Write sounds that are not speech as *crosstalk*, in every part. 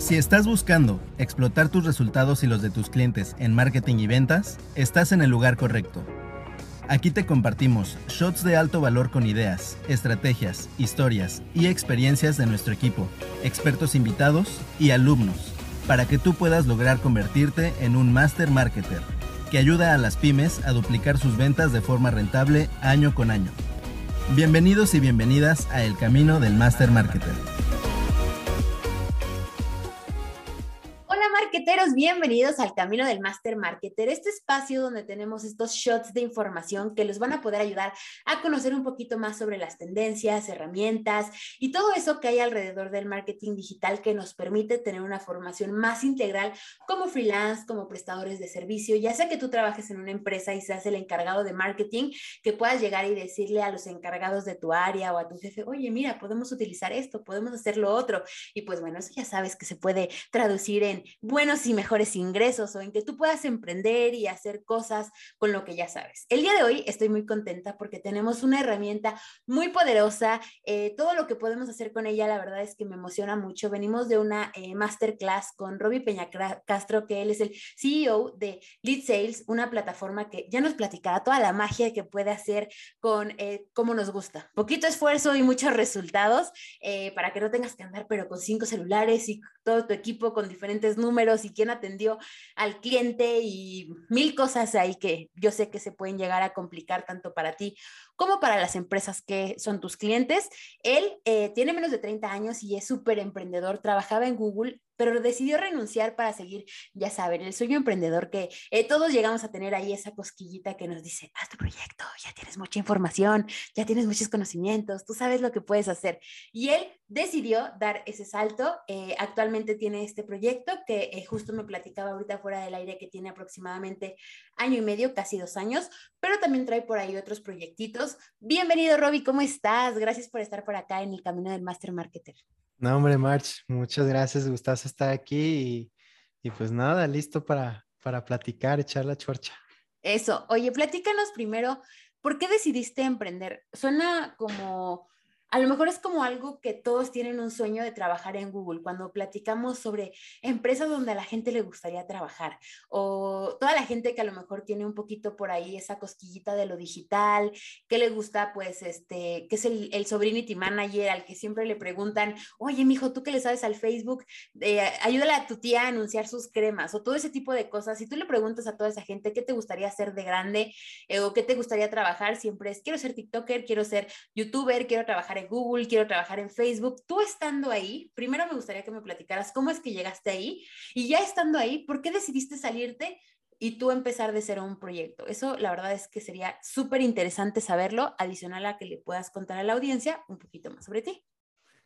Si estás buscando explotar tus resultados y los de tus clientes en marketing y ventas, estás en el lugar correcto. Aquí te compartimos shots de alto valor con ideas, estrategias, historias y experiencias de nuestro equipo, expertos invitados y alumnos, para que tú puedas lograr convertirte en un master marketer que ayuda a las pymes a duplicar sus ventas de forma rentable año con año. Bienvenidos y bienvenidas a El Camino del Master Marketer. Bienvenidos al Camino del Master Marketer, este espacio donde tenemos estos shots de información que les van a poder ayudar a conocer un poquito más sobre las tendencias, herramientas y todo eso que hay alrededor del marketing digital que nos permite tener una formación más integral como freelance, como prestadores de servicio, ya sea que tú trabajes en una empresa y seas el encargado de marketing, que puedas llegar y decirle a los encargados de tu área o a tu jefe, oye, mira, podemos utilizar esto, podemos hacer lo otro. Y pues bueno, eso ya sabes que se puede traducir en buenos y mejores ingresos o en que tú puedas emprender y hacer cosas con lo que ya sabes. El día de hoy estoy muy contenta porque tenemos una herramienta muy poderosa. Eh, todo lo que podemos hacer con ella, la verdad es que me emociona mucho. Venimos de una eh, masterclass con Robbie Peña Castro, que él es el CEO de Lead Sales, una plataforma que ya nos platicará toda la magia que puede hacer con eh, cómo nos gusta. Poquito esfuerzo y muchos resultados para que no tengas que andar, pero con cinco celulares y todo tu equipo con diferentes números y quién atendió al cliente y mil cosas ahí que yo sé que se pueden llegar a complicar tanto para ti como para las empresas que son tus clientes. Él eh, tiene menos de 30 años y es súper emprendedor, trabajaba en Google, pero decidió renunciar para seguir, ya saben, el sueño emprendedor que eh, todos llegamos a tener ahí esa cosquillita que nos dice, haz tu proyecto, ya tienes mucha información, ya tienes muchos conocimientos, tú sabes lo que puedes hacer. Y él decidió dar ese salto. Eh, actualmente tiene este proyecto que justo me platicaba ahorita fuera del aire que tiene aproximadamente año y medio, casi dos años, pero también trae por ahí otros proyectitos. Bienvenido, Robbie, ¿cómo estás? Gracias por estar por acá en el camino del Master Marketer. No, hombre, March, muchas gracias, gustazo estar aquí y, pues nada, listo para, para platicar, echar la chorcha. Eso, oye, platícanos primero, ¿por qué decidiste emprender? Suena como a lo mejor es como algo que todos tienen un sueño de trabajar en Google, cuando platicamos sobre empresas donde a la gente le gustaría trabajar, o toda la gente que a lo mejor tiene un poquito por ahí esa cosquillita de lo digital, que le gusta, pues, este, que es el, el sobrinity manager al que siempre le preguntan, oye, mijo, tú que le sabes al Facebook, eh, ayúdale a tu tía a anunciar sus cremas, o todo ese tipo de cosas. Si tú le preguntas a toda esa gente qué te gustaría hacer de grande eh, o qué te gustaría trabajar, siempre es, quiero ser TikToker, quiero ser YouTuber, quiero trabajar Google, quiero trabajar en Facebook. Tú estando ahí, primero me gustaría que me platicaras cómo es que llegaste ahí y ya estando ahí, ¿por qué decidiste salirte y tú empezar de cero un proyecto? Eso la verdad es que sería súper interesante saberlo, adicional a que le puedas contar a la audiencia un poquito más sobre ti.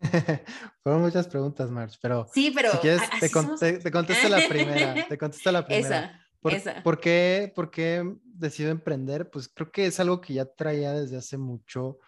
*laughs* Fueron muchas preguntas, March, pero sí, pero si quieres, te, contesto la primera. *laughs* Te contesto la primera. Esa, ¿Por, qué, ¿Por qué decido emprender? Pues creo que es algo que ya traía desde hace mucho.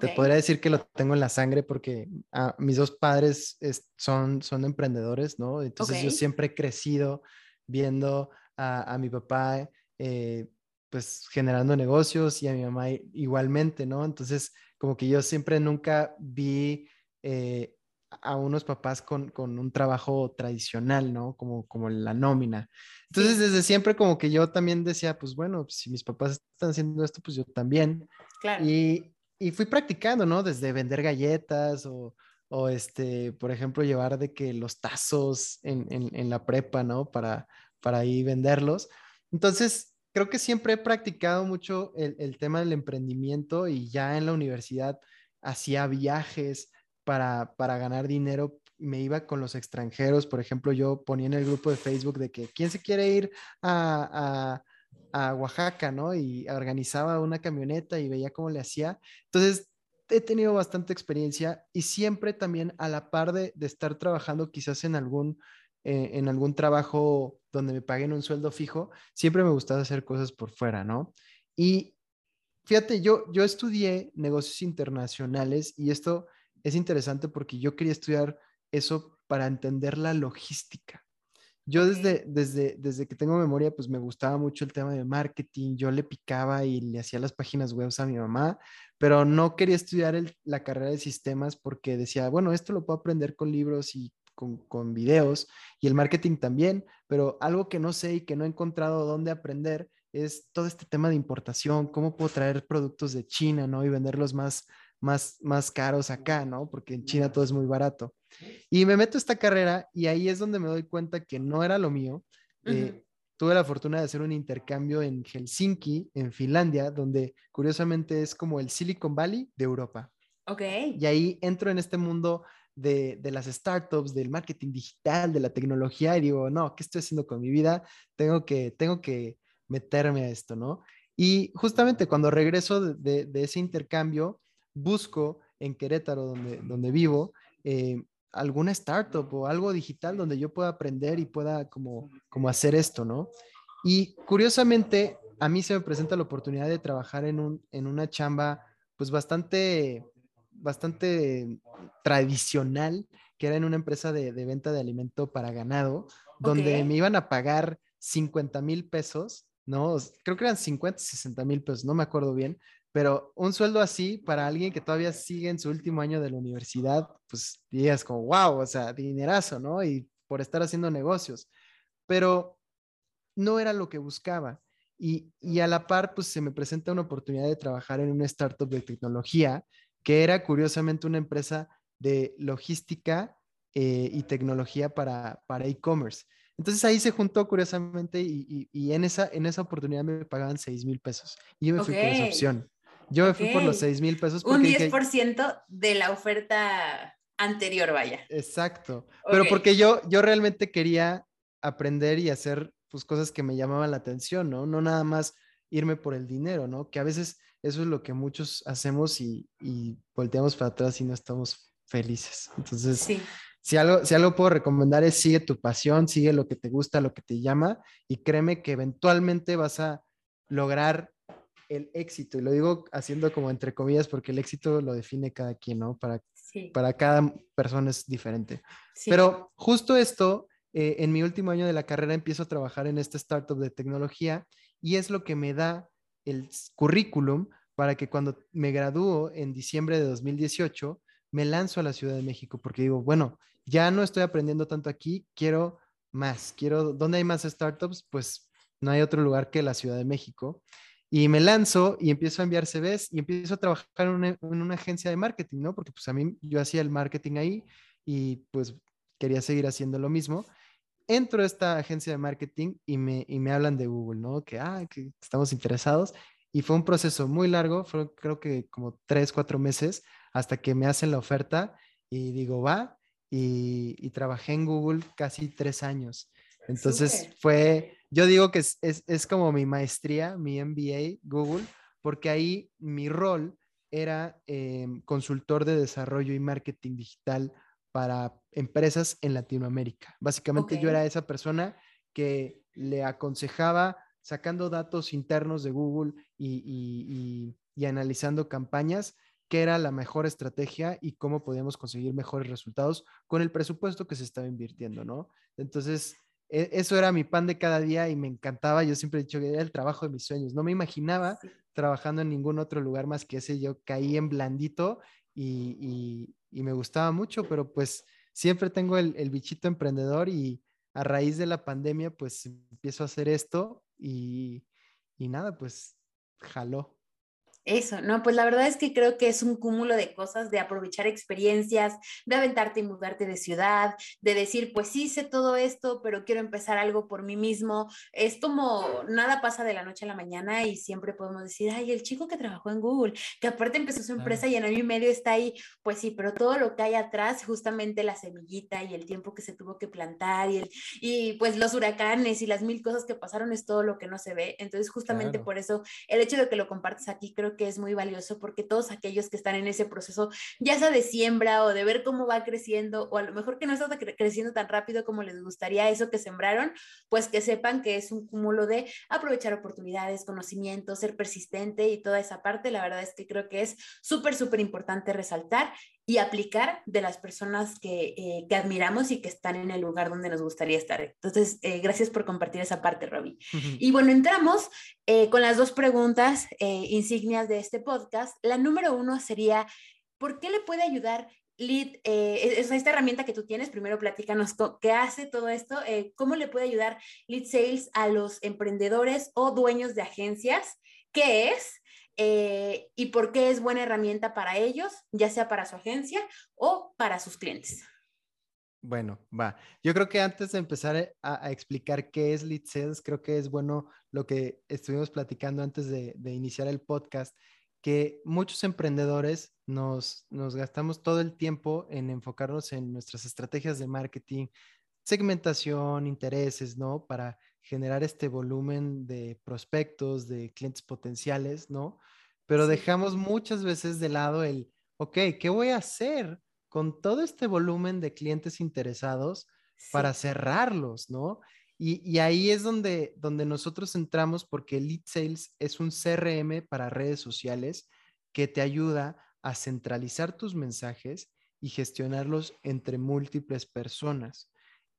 Te podría decir que lo tengo en la sangre porque ah, mis dos padres son, son emprendedores, ¿no? Entonces yo siempre he crecido viendo a, mi papá, eh, pues generando negocios y a mi mamá igualmente, ¿no? Entonces, como que yo siempre nunca vi eh, a unos papás con, con, un trabajo tradicional, ¿no? Como, como la nómina. Entonces, desde siempre como que yo también decía, pues bueno, si mis papás están haciendo esto, pues yo también. Claro. Y, y fui practicando, ¿no? Desde vender galletas o, o, este, por ejemplo, llevar de que los tazos en, en, la prepa, ¿no? Para, para ahí venderlos. Entonces, creo que siempre he practicado mucho el, el tema del emprendimiento y ya en la universidad hacía viajes para, para ganar dinero me iba con los extranjeros, por ejemplo, yo ponía en el grupo de Facebook de que quién se quiere ir a, a Oaxaca, ¿no? Y organizaba una camioneta y veía cómo le hacía. Entonces, he tenido bastante experiencia y siempre también a la par de, estar trabajando quizás en algún, eh, en algún trabajo donde me paguen un sueldo fijo, siempre me gustaba hacer cosas por fuera, ¿no? Y fíjate, yo, yo estudié negocios internacionales y esto es interesante porque yo quería estudiar eso para entender la logística. Yo desde, desde, desde que tengo memoria, pues me gustaba mucho el tema de marketing. Yo le picaba y le hacía las páginas web a mi mamá, pero no quería estudiar la carrera de sistemas porque decía, bueno, esto lo puedo aprender con libros y con, videos y el marketing también, pero algo que no sé y que no he encontrado dónde aprender es todo este tema de importación, cómo puedo traer productos de China, ¿no? Y venderlos más, más, más caros acá, ¿no? Porque en China todo es muy barato. Y me meto a esta carrera y ahí es donde me doy cuenta que no era lo mío. Eh, tuve la fortuna de hacer un intercambio en Helsinki, en Finlandia, donde curiosamente es como el Silicon Valley de Europa. Ok. Y ahí entro en este mundo de, las startups, del marketing digital, de la tecnología, y digo, no, ¿qué estoy haciendo con mi vida? Tengo que, tengo que meterme a esto, ¿no? Y justamente cuando regreso de, ese intercambio, busco en Querétaro, donde, donde vivo, eh, alguna startup o algo digital donde yo pueda aprender y pueda como, como hacer esto, ¿no? Y curiosamente, a mí se me presenta la oportunidad de trabajar en, un, en una chamba pues bastante bastante tradicional, que era en una empresa de, venta de alimento para ganado, donde me iban a pagar 50 mil pesos, ¿no? Creo que eran 50, 60 mil pesos, no me acuerdo bien, pero un sueldo así para alguien que todavía sigue en su último año de la universidad, pues dirías como, wow, o sea, dinerazo, ¿no? Y por estar haciendo negocios. Pero no era lo que buscaba. Y, y, a la par, pues se me presenta una oportunidad de trabajar en una startup de tecnología que era curiosamente una empresa de logística eh, y tecnología para, para e-commerce. Entonces ahí se juntó curiosamente y, y, en, esa, en esa oportunidad me pagaban 6 mil pesos. Y yo me fui por esa opción. Yo me fui por los 6 mil pesos. Un 10% de la oferta anterior, vaya. Exacto. Pero porque yo, yo realmente quería aprender y hacer pues, cosas que me llamaban la atención, ¿no? No nada más irme por el dinero, ¿no? Que a veces eso es lo que muchos hacemos y, volteamos para atrás y no estamos felices. Entonces, si, algo, si algo puedo recomendar es sigue tu pasión, sigue lo que te gusta, lo que te llama y créeme que eventualmente vas a lograr el éxito. Y lo digo haciendo como entre comillas porque el éxito lo define cada quien, ¿no? Para, para cada persona es diferente. Pero justo esto, eh, en mi último año de la carrera empiezo a trabajar en esta startup de tecnología y es lo que me da el currículum para que cuando me gradúo en diciembre de 2018, me lanzo a la Ciudad de México porque digo, bueno, ya no estoy aprendiendo tanto aquí, quiero más, quiero, ¿dónde hay más startups? Pues no hay otro lugar que la Ciudad de México. Y me lanzo y empiezo a enviar CVs y empiezo a trabajar en una, en una agencia de marketing, ¿no? Porque pues a mí yo hacía el marketing ahí y pues quería seguir haciendo lo mismo entro a esta agencia de marketing y me, y me hablan de Google, ¿no? Que, ah, que estamos interesados. Y fue un proceso muy largo, fue creo que como tres, cuatro meses hasta que me hacen la oferta y digo, va, y, y trabajé en Google casi tres años. Entonces fue, yo digo que es, es, es, como mi maestría, mi MBA Google, porque ahí mi rol era eh, consultor de desarrollo y marketing digital para empresas en Latinoamérica. Básicamente yo era esa persona que le aconsejaba sacando datos internos de Google y, analizando campañas, qué era la mejor estrategia y cómo podíamos conseguir mejores resultados con el presupuesto que se estaba invirtiendo, ¿no? Entonces, eso era mi pan de cada día y me encantaba. Yo siempre he dicho que era el trabajo de mis sueños. No me imaginaba trabajando en ningún otro lugar más que ese. Yo caí en blandito y, me gustaba mucho, pero pues siempre tengo el, el, bichito emprendedor y a raíz de la pandemia pues empiezo a hacer esto y, y nada, pues jaló. Eso, no, pues la verdad es que creo que es un cúmulo de cosas, de aprovechar experiencias, de aventarte y mudarte de ciudad, de decir, pues sí sé todo esto, pero quiero empezar algo por mí mismo. Es como nada pasa de la noche a la mañana y siempre podemos decir, ay, el chico que trabajó en Google, que aparte empezó su empresa y en año y medio está ahí, pues sí, pero todo lo que hay atrás, justamente la semillita y el tiempo que se tuvo que plantar y, el, y pues los huracanes y las mil cosas que pasaron es todo lo que no se ve. Entonces, justamente por eso, el hecho de que lo compartes aquí, creo que es muy valioso porque todos aquellos que están en ese proceso, ya sea de siembra o de ver cómo va creciendo, o a lo mejor que no está creciendo tan rápido como les gustaría eso que sembraron, pues que sepan que es un cúmulo de aprovechar oportunidades, conocimientos, ser persistente y toda esa parte. La verdad es que creo que es súper, súper importante resaltar y aplicar de las personas que, eh, que, admiramos y que están en el lugar donde nos gustaría estar. Entonces, eh, gracias por compartir esa parte, Robbie. Y bueno, entramos eh, con las dos preguntas insignias de este podcast. La número uno sería, ¿por qué le puede ayudar Lead, eh, esta herramienta que tú tienes, primero platícanos qué hace todo esto, eh, cómo le puede ayudar Lead Sales a los emprendedores o dueños de agencias, qué es eh, y por qué es buena herramienta para ellos, ya sea para su agencia o para sus clientes. Bueno, va. Yo creo que antes de empezar a, explicar qué es Lead Sales, creo que es bueno lo que estuvimos platicando antes de, iniciar el podcast, que muchos emprendedores nos, nos gastamos todo el tiempo en enfocarnos en nuestras estrategias de marketing, segmentación, intereses, ¿no? Para generar este volumen de prospectos, de clientes potenciales, ¿no? Pero dejamos muchas veces de lado el, ok, ¿qué voy a hacer con todo este volumen de clientes interesados para cerrarlos, ¿no? Y, ahí es donde, donde nosotros entramos porque Lead Sales es un CRM para redes sociales que te ayuda a centralizar tus mensajes y gestionarlos entre múltiples personas.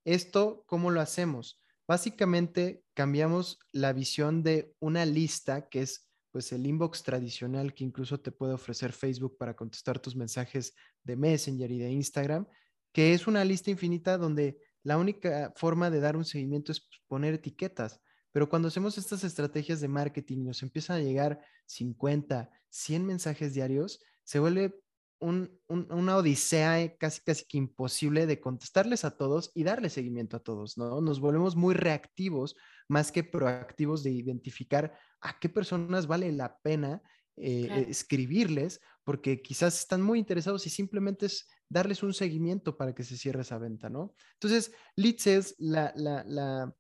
Esto, ¿cómo lo hacemos? Básicamente cambiamos la visión de una lista que es pues el inbox tradicional que incluso te puede ofrecer Facebook para contestar tus mensajes de Messenger y de Instagram, que es una lista infinita donde la única forma de dar un seguimiento es poner etiquetas. Pero cuando hacemos estas estrategias de marketing nos empiezan a llegar 50, 100 mensajes diarios, se vuelve una odisea casi, casi que imposible de contestarles a todos y darle seguimiento a todos, ¿no? Nos volvemos muy reactivos más que proactivos de identificar a qué personas vale la pena eh, escribirles, porque quizás están muy interesados y simplemente es darles un seguimiento para que se cierre esa venta, ¿no? Entonces, Lead Sales, la, la,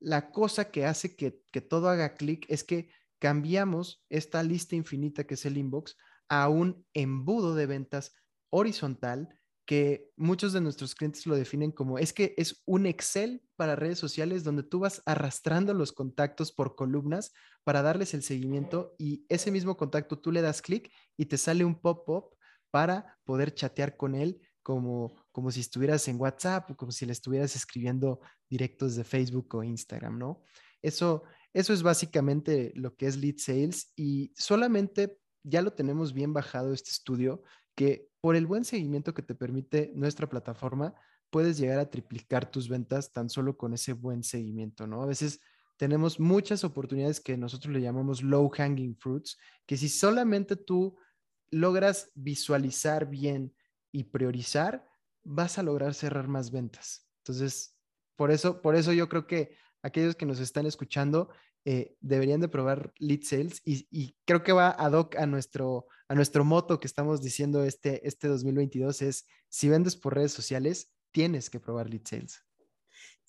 la, cosa que hace que, que todo haga clic es que cambiamos esta lista infinita que es el inbox a un embudo de ventas horizontal que muchos de nuestros clientes lo definen como es que es un Excel para redes sociales donde tú vas arrastrando los contactos por columnas para darles el seguimiento y ese mismo contacto tú le das clic y te sale un pop-up para poder chatear con él como, como si estuvieras en WhatsApp o como si le estuvieras escribiendo directos de Facebook o Instagram, ¿no? Eso, eso es básicamente lo que es lead sales y solamente ya lo tenemos bien bajado este estudio, que por el buen seguimiento que te permite nuestra plataforma, puedes llegar a triplicar tus ventas tan solo con ese buen seguimiento, ¿no? A veces tenemos muchas oportunidades que nosotros le llamamos low hanging fruits, que si solamente tú logras visualizar bien y priorizar, vas a lograr cerrar más ventas. Entonces, por eso, por eso yo creo que aquellos que nos están escuchando eh, deberían de probar lead sales y, creo que va ad hoc a nuestro, a nuestro moto que estamos diciendo este, este 2022 es, si vendes por redes sociales, tienes que probar lead sales.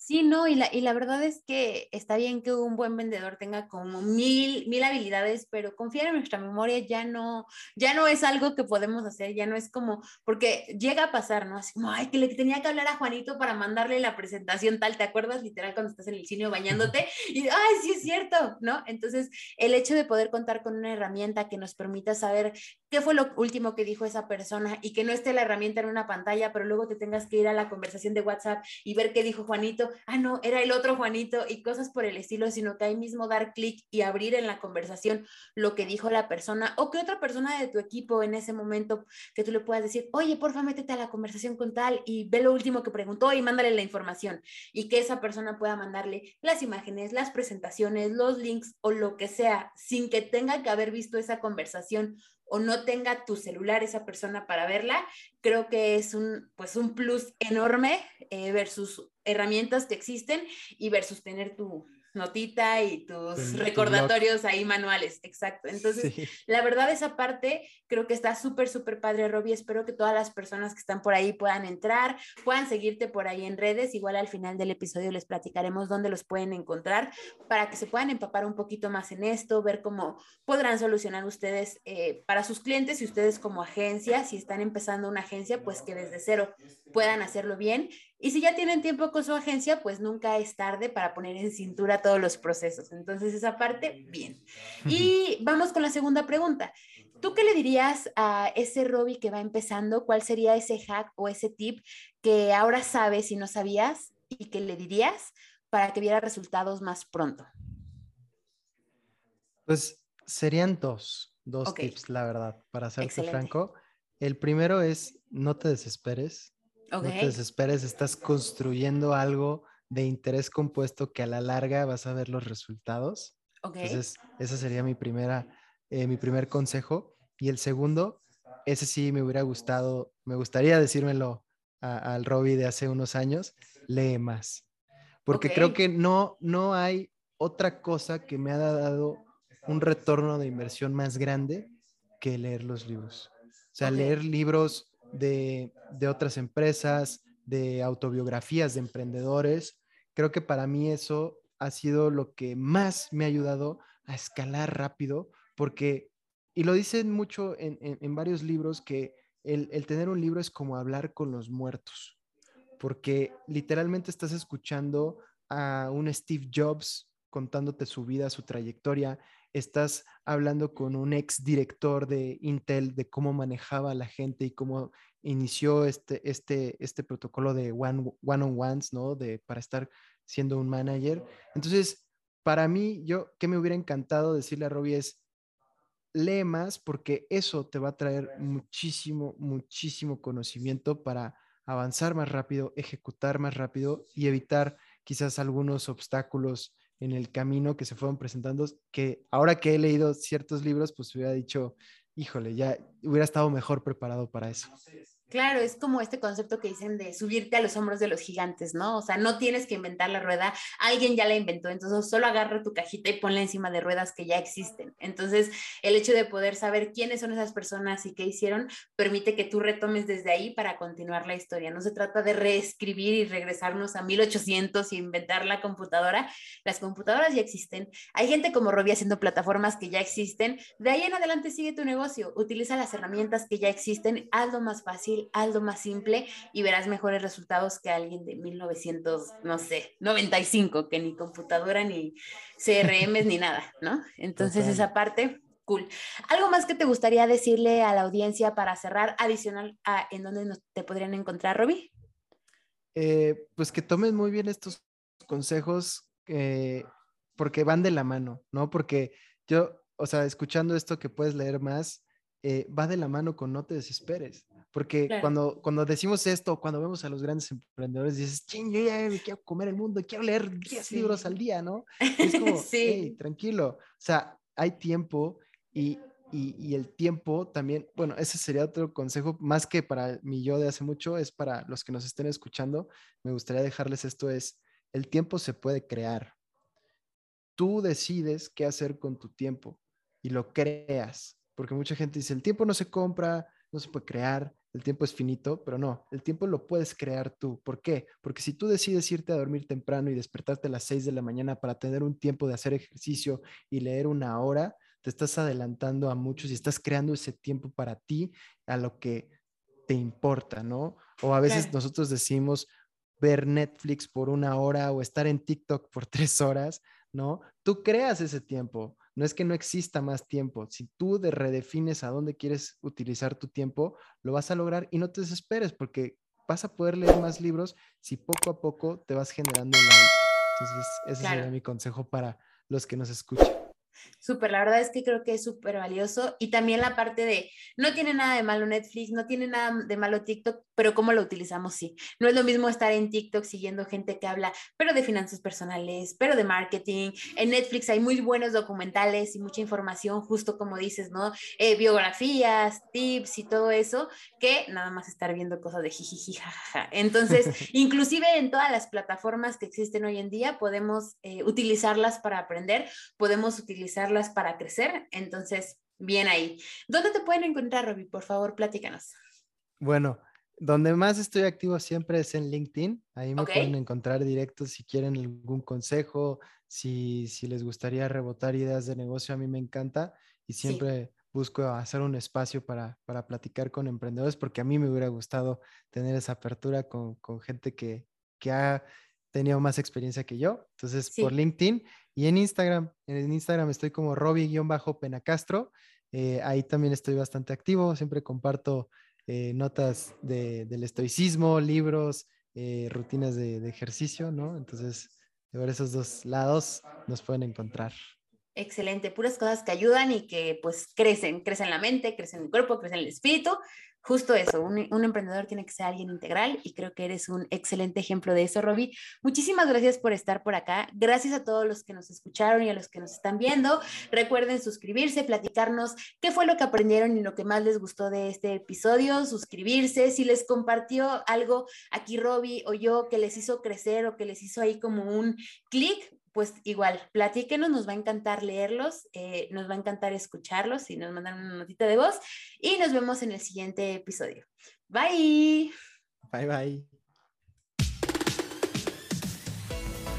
Sí, no, y la, y la verdad es que está bien que un buen vendedor tenga como mil, mil habilidades, pero confiar en nuestra memoria ya no, ya no es algo que podemos hacer, ya no es como, porque llega a pasar, ¿no? Así como, ay, que le tenía que hablar a Juanito para mandarle la presentación tal, ¿te acuerdas? Literal cuando estás en el cine bañándote y, ay, sí es cierto, ¿no? Entonces, el hecho de poder contar con una herramienta que nos permita saber qué fue lo último que dijo esa persona y que no esté la herramienta en una pantalla, pero luego te tengas que ir a la conversación de WhatsApp y ver qué dijo Juanito, ah, no, era el otro Juanito y cosas por el estilo, sino que ahí mismo dar clic y abrir en la conversación lo que dijo la persona o que otra persona de tu equipo en ese momento que tú le puedas decir, oye, porfa, métete a la conversación con tal y ve lo último que preguntó y mándale la información. Y que esa persona pueda mandarle las imágenes, las presentaciones, los links o lo que sea sin que tenga que haber visto esa conversación o no tenga tu celular esa persona para verla, creo que es un, pues un plus enorme eh, versus herramientas que existen y versus tener tu, notita y tus recordatorios ahí manuales, exacto. Entonces, *laughs* la verdad esa parte creo que está súper, súper padre, Robbie. Espero que todas las personas que están por ahí puedan entrar, puedan seguirte por ahí en redes. Igual al final del episodio les platicaremos dónde los pueden encontrar para que se puedan empapar un poquito más en esto, ver cómo podrán solucionar ustedes eh, para sus clientes y ustedes como agencia, si están empezando una agencia, pues que desde cero puedan hacerlo bien. Y si ya tienen tiempo con su agencia, pues nunca es tarde para poner en cintura todos los procesos. Entonces, esa parte, bien. Y vamos con la segunda pregunta. ¿Tú qué le dirías a ese Robbie que va empezando? ¿Cuál sería ese hack o ese tip que ahora sabes y no sabías y que le dirías para que viera resultados más pronto? Pues serían dos, dos tips, la verdad, para serte franco. El primero es no te desesperes. No te desesperes, estás construyendo algo de interés compuesto que a la larga vas a ver los resultados. Entonces, ese sería mi, primera, eh, mi primer consejo. Y el segundo, ese sí me hubiera gustado, me gustaría decírmelo al Robbie de hace unos años, lee más. Porque creo que no, no hay otra cosa que me ha dado un retorno de inversión más grande que leer los libros. O sea, leer libros de, de otras empresas, de autobiografías de emprendedores. Creo que para mí eso ha sido lo que más me ha ayudado a escalar rápido, porque, y lo dicen mucho en, en, varios libros, que el, el, tener un libro es como hablar con los muertos, porque literalmente estás escuchando a un Steve Jobs contándote su vida, su trayectoria, estás hablando con un ex director de Intel de cómo manejaba a la gente y cómo inició este, este, este protocolo de one-on-ones, ¿no? De, para estar siendo un manager. Entonces, para mí, yo, que me hubiera encantado decirle a Robbie es, lee más porque eso te va a traer muchísimo, muchísimo conocimiento para avanzar más rápido, ejecutar más rápido y evitar quizás algunos obstáculos en el camino que se fueron presentando, que ahora que he leído ciertos libros, pues hubiera dicho, híjole, ya hubiera estado mejor preparado para eso. Claro, es como este concepto que dicen de subirte a los hombros de los gigantes, ¿no? O sea, no tienes que inventar la rueda, alguien ya la inventó, entonces solo agarra tu cajita y ponla encima de ruedas que ya existen. Entonces, el hecho de poder saber quiénes son esas personas y qué hicieron, permite que tú retomes desde ahí para continuar la historia. No se trata de reescribir y regresarnos a 1800 y inventar la computadora. Las computadoras ya existen. Hay gente como Robbie haciendo plataformas que ya existen. De ahí en adelante sigue tu negocio, utiliza las herramientas que ya existen, hazlo más fácil algo más simple y verás mejores resultados que alguien de 1900, no sé, 95, que ni computadora, ni CRM, ni nada, ¿no? Entonces esa parte, cool. ¿Algo más que te gustaría decirle a la audiencia para cerrar, adicional a en dónde nos, te podrían encontrar, Roby? Eh, pues que tomes muy bien estos consejos eh, porque van de la mano, ¿no? Porque yo, o sea, escuchando esto que puedes leer más, eh, va de la mano con no te desesperes. Porque cuando, cuando decimos esto, cuando vemos a los grandes emprendedores, dices, ching, yo ya quiero comer el mundo, quiero leer 10 libros al día, ¿no? *laughs* es como, sí. tranquilo. O sea, hay tiempo y, y, y, el tiempo también, bueno, ese sería otro consejo, más que para mí yo de hace mucho, es para los que nos estén escuchando, me gustaría dejarles esto, es, el tiempo se puede crear. Tú decides qué hacer con tu tiempo y lo creas, porque mucha gente dice, el tiempo no se compra, no se puede crear, el tiempo es finito, pero no, el tiempo lo puedes crear tú. ¿Por qué? Porque si tú decides irte a dormir temprano y despertarte a las 6 de la mañana para tener un tiempo de hacer ejercicio y leer una hora, te estás adelantando a muchos y estás creando ese tiempo para ti, a lo que te importa, ¿no? O a veces nosotros decimos ver Netflix por una hora o estar en TikTok por *laughs* tres horas, ¿no? Tú creas ese tiempo. No es que no exista más tiempo. Si tú de redefines a dónde quieres utilizar tu tiempo, lo vas a lograr y no te desesperes porque vas a poder leer más libros si poco a poco te vas generando el hábito. Entonces, ese sería mi consejo para los que nos escuchan. Súper, la verdad es que creo que es súper valioso. Y también la parte de, no tiene nada de malo Netflix, no tiene nada de malo TikTok, pero cómo lo utilizamos, sí. No es lo mismo estar en TikTok siguiendo gente que habla, pero de finanzas personales, pero de marketing. En Netflix hay muy buenos documentales y mucha información, justo como dices, ¿no? Eh, biografías, tips y todo eso, que nada más estar viendo cosas de jijiji, jajaja. Entonces, *laughs* inclusive en todas las plataformas que existen hoy en día, podemos eh, utilizarlas para aprender, podemos utilizarlas para crecer. Entonces, bien ahí. ¿Dónde te pueden encontrar, Robbie? Por favor, platícanos. Bueno, donde más estoy activo siempre es en LinkedIn. Ahí me pueden encontrar directo si quieren algún consejo, si, si, les gustaría rebotar ideas de negocio, a mí me encanta y siempre busco hacer un espacio para, para, platicar con emprendedores porque a mí me hubiera gustado tener esa apertura con, con gente que, que, ha tenido más experiencia que yo. Entonces, por LinkedIn y en Instagram, en Instagram estoy como Robbie-Penacastro. Eh, ahí también estoy bastante activo, siempre comparto eh, notas del estoicismo, libros, eh, rutinas de, ejercicio, ¿no? Entonces, de esos dos lados nos pueden encontrar. Excelente, puras cosas que ayudan y que pues crecen, crecen la mente, crecen el cuerpo, crecen el espíritu. Justo eso, un, emprendedor tiene que ser alguien integral y creo que eres un excelente ejemplo de eso, Roby. Muchísimas gracias por estar por acá. Gracias a todos los que nos escucharon y a los que nos están viendo. Recuerden suscribirse, platicarnos qué fue lo que aprendieron y lo que más les gustó de este episodio, suscribirse, si les compartió algo aquí Roby o yo que les hizo crecer o que les hizo ahí como un clic, pues igual, platíquenos, nos va a encantar leerlos, eh, nos va a encantar escucharlos y nos mandan una notita de voz y nos vemos en el siguiente episodio. Bye. Bye bye.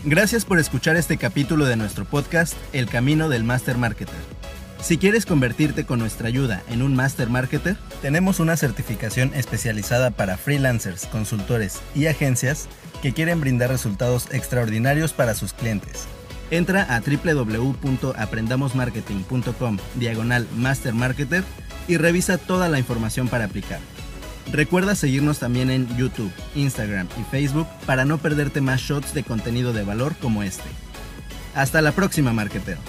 Gracias por escuchar este capítulo de nuestro podcast El Camino del Master Marketer. Si quieres convertirte con nuestra ayuda en un Master Marketer, tenemos una certificación especializada para freelancers, consultores y agencias que quieren brindar resultados extraordinarios para sus clientes. Entra a www.aprendamosmarketing.com diagonal Master Marketer y revisa toda la información para aplicar. Recuerda seguirnos también en YouTube, Instagram y Facebook para no perderte más shots de contenido de valor como este. Hasta la próxima, marketero.